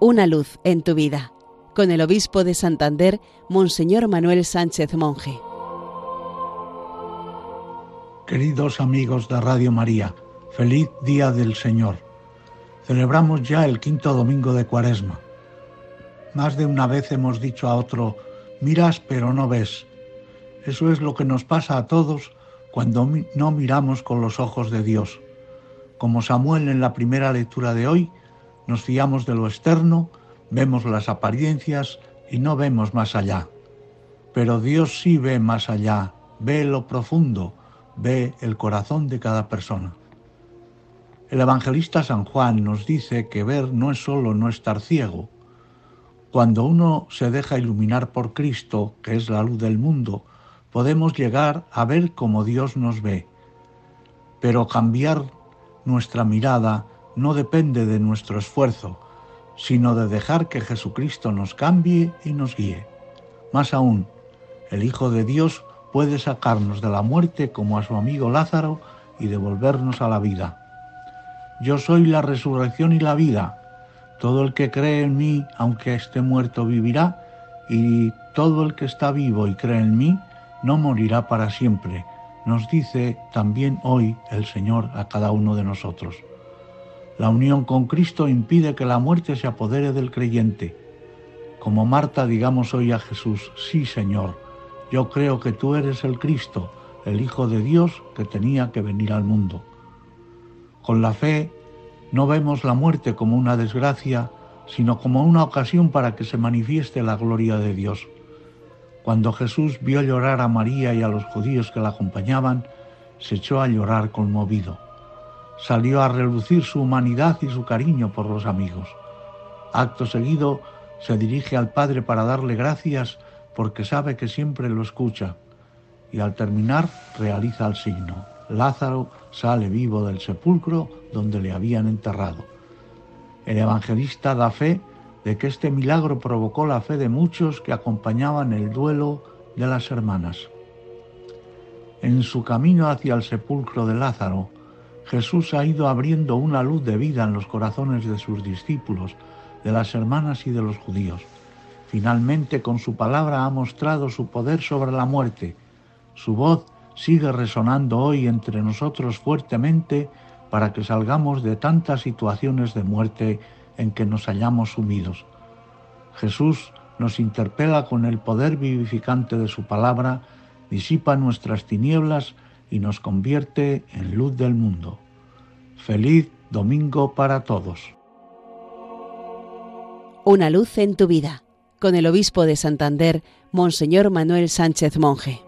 Una luz en tu vida, con el obispo de Santander, Monseñor Manuel Sánchez Monje. Queridos amigos de Radio María, feliz Día del Señor. Celebramos ya el quinto domingo de Cuaresma. Más de una vez hemos dicho a otro, miras pero no ves. Eso es lo que nos pasa a todos cuando no miramos con los ojos de Dios. Como Samuel en la primera lectura de hoy, nos fiamos de lo externo, vemos las apariencias y no vemos más allá. Pero Dios sí ve más allá, ve lo profundo, ve el corazón de cada persona. El evangelista San Juan nos dice que ver no es solo no estar ciego. Cuando uno se deja iluminar por Cristo, que es la luz del mundo, podemos llegar a ver como Dios nos ve. Pero cambiar nuestra mirada no depende de nuestro esfuerzo, sino de dejar que Jesucristo nos cambie y nos guíe. Más aún, el Hijo de Dios puede sacarnos de la muerte como a su amigo Lázaro y devolvernos a la vida. Yo soy la resurrección y la vida. Todo el que cree en mí, aunque esté muerto, vivirá, y todo el que está vivo y cree en mí, no morirá para siempre, nos dice también hoy el Señor a cada uno de nosotros. La unión con Cristo impide que la muerte se apodere del creyente. Como Marta digamos hoy a Jesús, sí Señor, yo creo que tú eres el Cristo, el Hijo de Dios que tenía que venir al mundo. Con la fe no vemos la muerte como una desgracia, sino como una ocasión para que se manifieste la gloria de Dios. Cuando Jesús vio llorar a María y a los judíos que la acompañaban, se echó a llorar conmovido. Salió a relucir su humanidad y su cariño por los amigos. Acto seguido se dirige al Padre para darle gracias porque sabe que siempre lo escucha y al terminar realiza el signo. Lázaro sale vivo del sepulcro donde le habían enterrado. El evangelista da fe de que este milagro provocó la fe de muchos que acompañaban el duelo de las hermanas. En su camino hacia el sepulcro de Lázaro, Jesús ha ido abriendo una luz de vida en los corazones de sus discípulos, de las hermanas y de los judíos. Finalmente, con su palabra ha mostrado su poder sobre la muerte. Su voz sigue resonando hoy entre nosotros fuertemente para que salgamos de tantas situaciones de muerte en que nos hallamos sumidos. Jesús nos interpela con el poder vivificante de su palabra, disipa nuestras tinieblas y nos convierte en luz del mundo. Feliz domingo para todos. Una luz en tu vida, con el obispo de Santander, Monseñor Manuel Sánchez Monje.